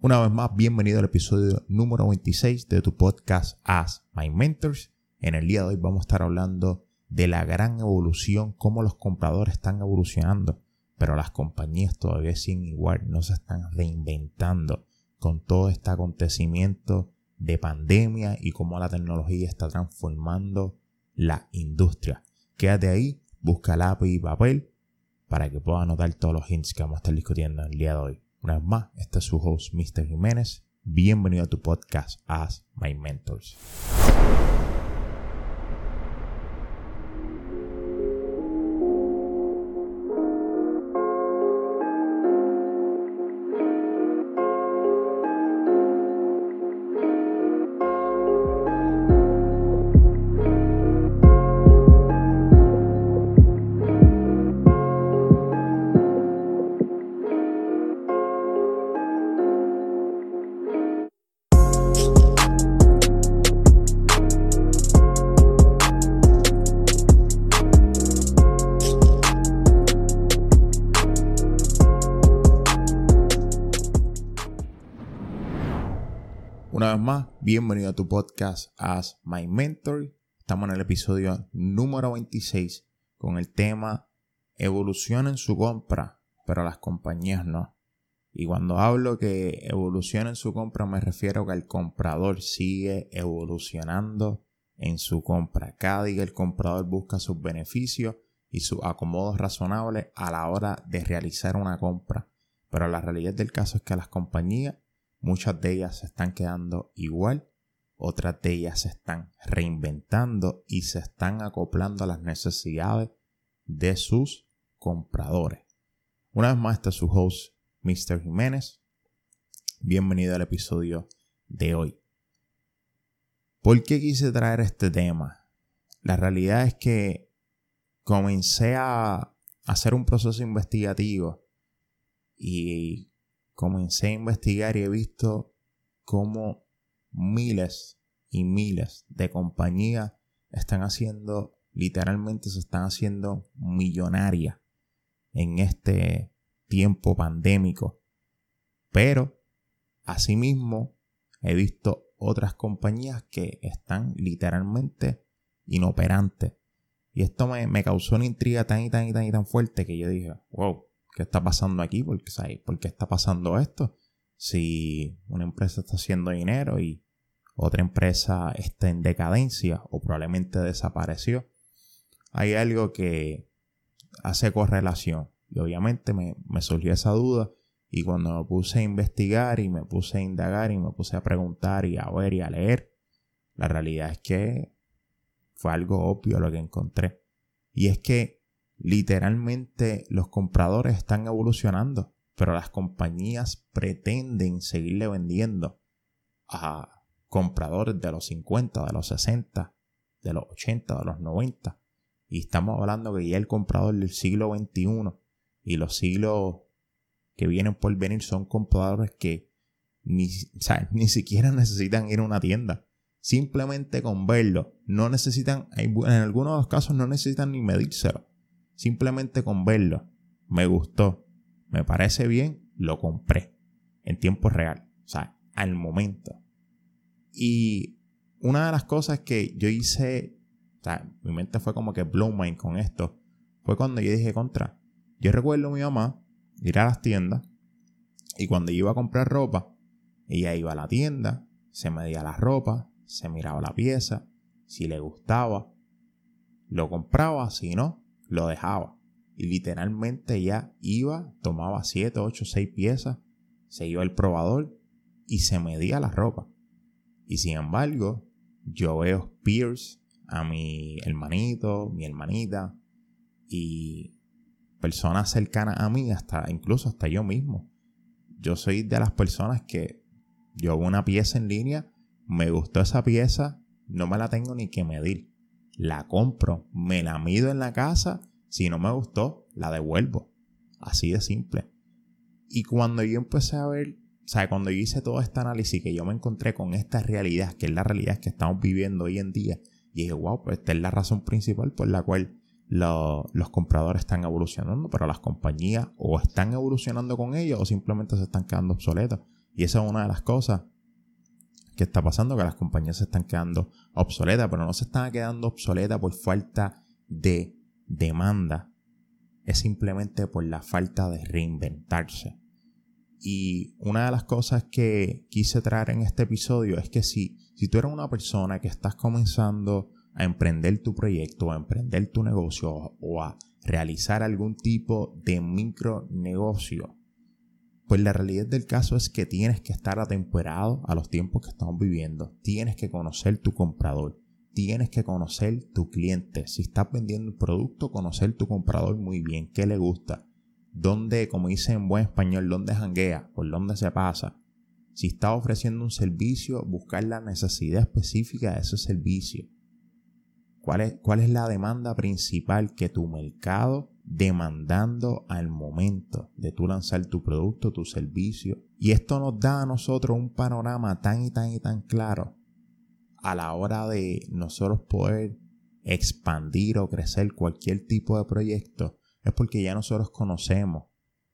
Una vez más, bienvenido al episodio número 26 de tu podcast As My Mentors. En el día de hoy vamos a estar hablando de la gran evolución, cómo los compradores están evolucionando, pero las compañías todavía siguen igual, no se están reinventando con todo este acontecimiento de pandemia y cómo la tecnología está transformando la industria. Quédate ahí, busca lápiz y papel para que puedas anotar todos los hints que vamos a estar discutiendo el día de hoy. Una vez más, este es su host, Mr. Jiménez. Bienvenido a tu podcast As My Mentors. Una vez más, bienvenido a tu podcast As My Mentor. Estamos en el episodio número 26 con el tema evolución en su compra, pero las compañías no. Y cuando hablo que evoluciona en su compra me refiero que el comprador sigue evolucionando en su compra. Cada día el comprador busca sus beneficios y sus acomodos razonables a la hora de realizar una compra. Pero la realidad del caso es que las compañías Muchas de ellas se están quedando igual, otras de ellas se están reinventando y se están acoplando a las necesidades de sus compradores. Una vez más, este es su host, Mr. Jiménez. Bienvenido al episodio de hoy. ¿Por qué quise traer este tema? La realidad es que comencé a hacer un proceso investigativo y comencé a investigar y he visto cómo miles y miles de compañías están haciendo, literalmente se están haciendo millonarias en este tiempo pandémico. Pero, asimismo, he visto otras compañías que están literalmente inoperantes. Y esto me, causó una intriga tan y tan y tan y tan fuerte que yo dije, wow, ¿qué está pasando aquí? ¿Por qué, ¿Por qué está pasando esto? Si una empresa está haciendo dinero y otra empresa está en decadencia o probablemente desapareció, hay algo que hace correlación. Y obviamente me, me surgió esa duda y cuando me puse a investigar y me puse a indagar y me puse a preguntar y a ver y a leer, la realidad es que fue algo obvio lo que encontré. Y es que Literalmente los compradores están evolucionando, pero las compañías pretenden seguirle vendiendo a compradores de los 50, de los 60, de los 80, de los 90. Y estamos hablando que ya el comprador del siglo XXI y los siglos que vienen por venir son compradores que ni, ni siquiera necesitan ir a una tienda. Simplemente con verlo. No necesitan, en algunos casos no necesitan ni medírselo. Simplemente con verlo, me gustó, me parece bien, lo compré en tiempo real, o sea, al momento. Y una de las cosas que yo hice, o sea, mi mente fue como que blow mind con esto, fue cuando yo dije contra. Yo recuerdo a mi mamá ir a las tiendas y cuando yo iba a comprar ropa, ella iba a la tienda, se medía la ropa, se miraba la pieza, si le gustaba, lo compraba, si no, lo dejaba. Y literalmente ya iba, tomaba 7, 8, 6 piezas, se iba al probador y se medía la ropa. Y sin embargo, yo veo peers a mi hermanito, mi hermanita y personas cercanas a mí, hasta incluso hasta yo mismo. Yo soy de las personas que yo hago una pieza en línea, me gustó esa pieza, no me la tengo ni que medir la compro, me la mido en la casa, si no me gustó, la devuelvo. Así de simple. Y cuando yo empecé a ver, o sea, cuando yo hice todo este análisis, que yo me encontré con esta realidad, que es la realidad que estamos viviendo hoy en día, y dije, wow, pues esta es la razón principal por la cual los compradores están evolucionando, pero las compañías o están evolucionando con ellos o simplemente se están quedando obsoletos. Y esa es una de las cosas que está pasando, que las compañías se están quedando obsoletas, pero no se están quedando obsoletas por falta de demanda, es simplemente por la falta de reinventarse. Y una de las cosas que quise traer en este episodio es que si, si tú eres una persona que estás comenzando a emprender tu proyecto, a emprender tu negocio o a realizar algún tipo de micronegocio, pues la realidad del caso es que tienes que estar atemperado a los tiempos que estamos viviendo. Tienes que conocer tu comprador. Tienes que conocer tu cliente. Si estás vendiendo un producto, conocer tu comprador muy bien. ¿Qué le gusta? ¿Dónde, como dice en buen español, dónde janguea? ¿Por dónde se pasa? Si estás ofreciendo un servicio, buscar la necesidad específica de ese servicio. ¿Cuál es, ¿Cuál es la demanda principal que tu mercado demandando al momento de tú lanzar tu producto, tu servicio. Y esto nos da a nosotros un panorama tan y tan y tan claro a la hora de nosotros poder expandir o crecer cualquier tipo de proyecto. Es porque ya nosotros conocemos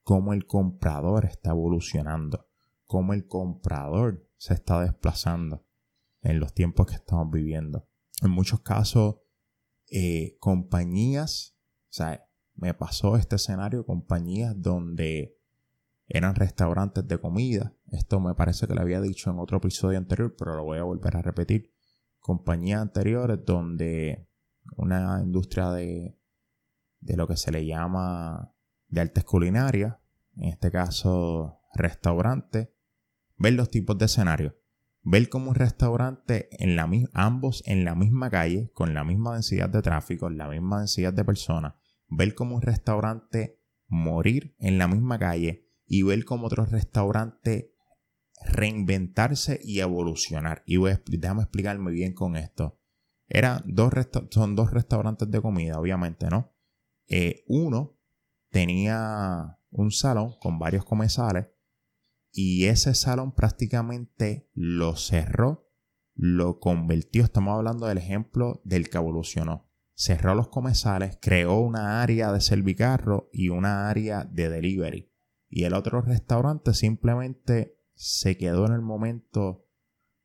cómo el comprador está evolucionando, cómo el comprador se está desplazando en los tiempos que estamos viviendo. En muchos casos, eh, compañías, o sea, me pasó este escenario compañías donde eran restaurantes de comida. Esto me parece que lo había dicho en otro episodio anterior, pero lo voy a volver a repetir. Compañías anteriores donde una industria de, de lo que se le llama de artes culinarias, en este caso restaurante, ver los tipos de escenarios. Ver como un restaurante, en la, ambos en la misma calle, con la misma densidad de tráfico, la misma densidad de personas, ver como un restaurante morir en la misma calle y ver como otro restaurante reinventarse y evolucionar. Y voy a, déjame explicarme bien con esto. Era dos son dos restaurantes de comida, obviamente, ¿no? Eh, uno tenía un salón con varios comensales y ese salón prácticamente lo cerró, lo convirtió, estamos hablando del ejemplo del que evolucionó cerró los comensales, creó una área de servicarro y una área de delivery. Y el otro restaurante simplemente se quedó en el momento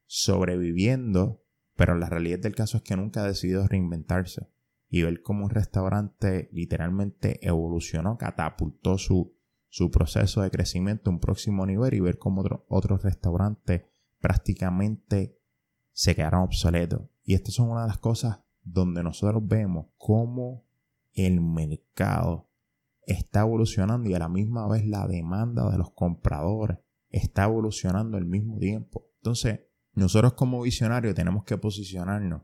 sobreviviendo, pero la realidad del caso es que nunca ha decidido reinventarse y ver cómo un restaurante literalmente evolucionó, catapultó su, su proceso de crecimiento a un próximo nivel y ver cómo otros restaurantes prácticamente se quedaron obsoletos. Y estas son una de las cosas donde nosotros vemos cómo el mercado está evolucionando y a la misma vez la demanda de los compradores está evolucionando al mismo tiempo. Entonces, nosotros como visionarios tenemos que posicionarnos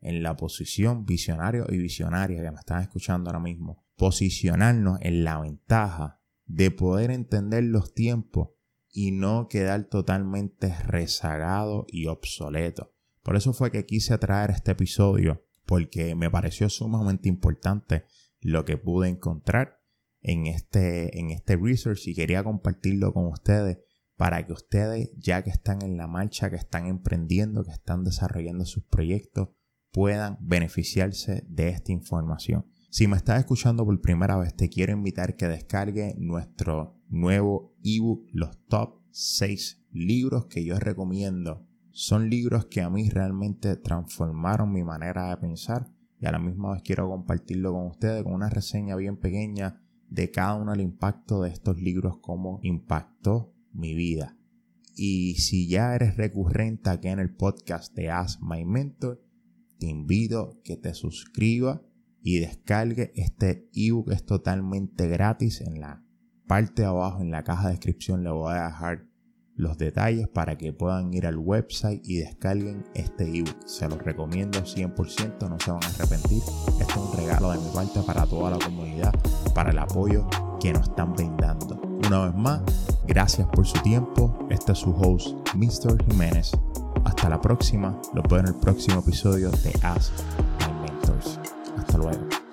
en la posición visionario y visionaria que me están escuchando ahora mismo. Posicionarnos en la ventaja de poder entender los tiempos y no quedar totalmente rezagado y obsoleto. Por eso fue que quise traer este episodio, porque me pareció sumamente importante lo que pude encontrar en este, en este research y quería compartirlo con ustedes para que ustedes, ya que están en la marcha, que están emprendiendo, que están desarrollando sus proyectos, puedan beneficiarse de esta información. Si me estás escuchando por primera vez, te quiero invitar que descargue nuestro nuevo ebook, los top 6 libros que yo recomiendo son libros que a mí realmente transformaron mi manera de pensar y a la misma vez quiero compartirlo con ustedes con una reseña bien pequeña de cada uno el impacto de estos libros, cómo impactó mi vida. Y si ya eres recurrente aquí en el podcast de Ask My Mentor, te invito a que te suscribas y descargue este ebook. Es totalmente gratis. En la parte de abajo, en la caja de descripción, le voy a dejar los detalles para que puedan ir al website y descarguen este ebook. Se los recomiendo 100%, no se van a arrepentir. Este es un regalo de mi parte para toda la comunidad, para el apoyo que nos están brindando. Una vez más, gracias por su tiempo. Este es su host, Mr. Jiménez. Hasta la próxima. Lo veo en el próximo episodio de Ask My Mentors. Hasta luego.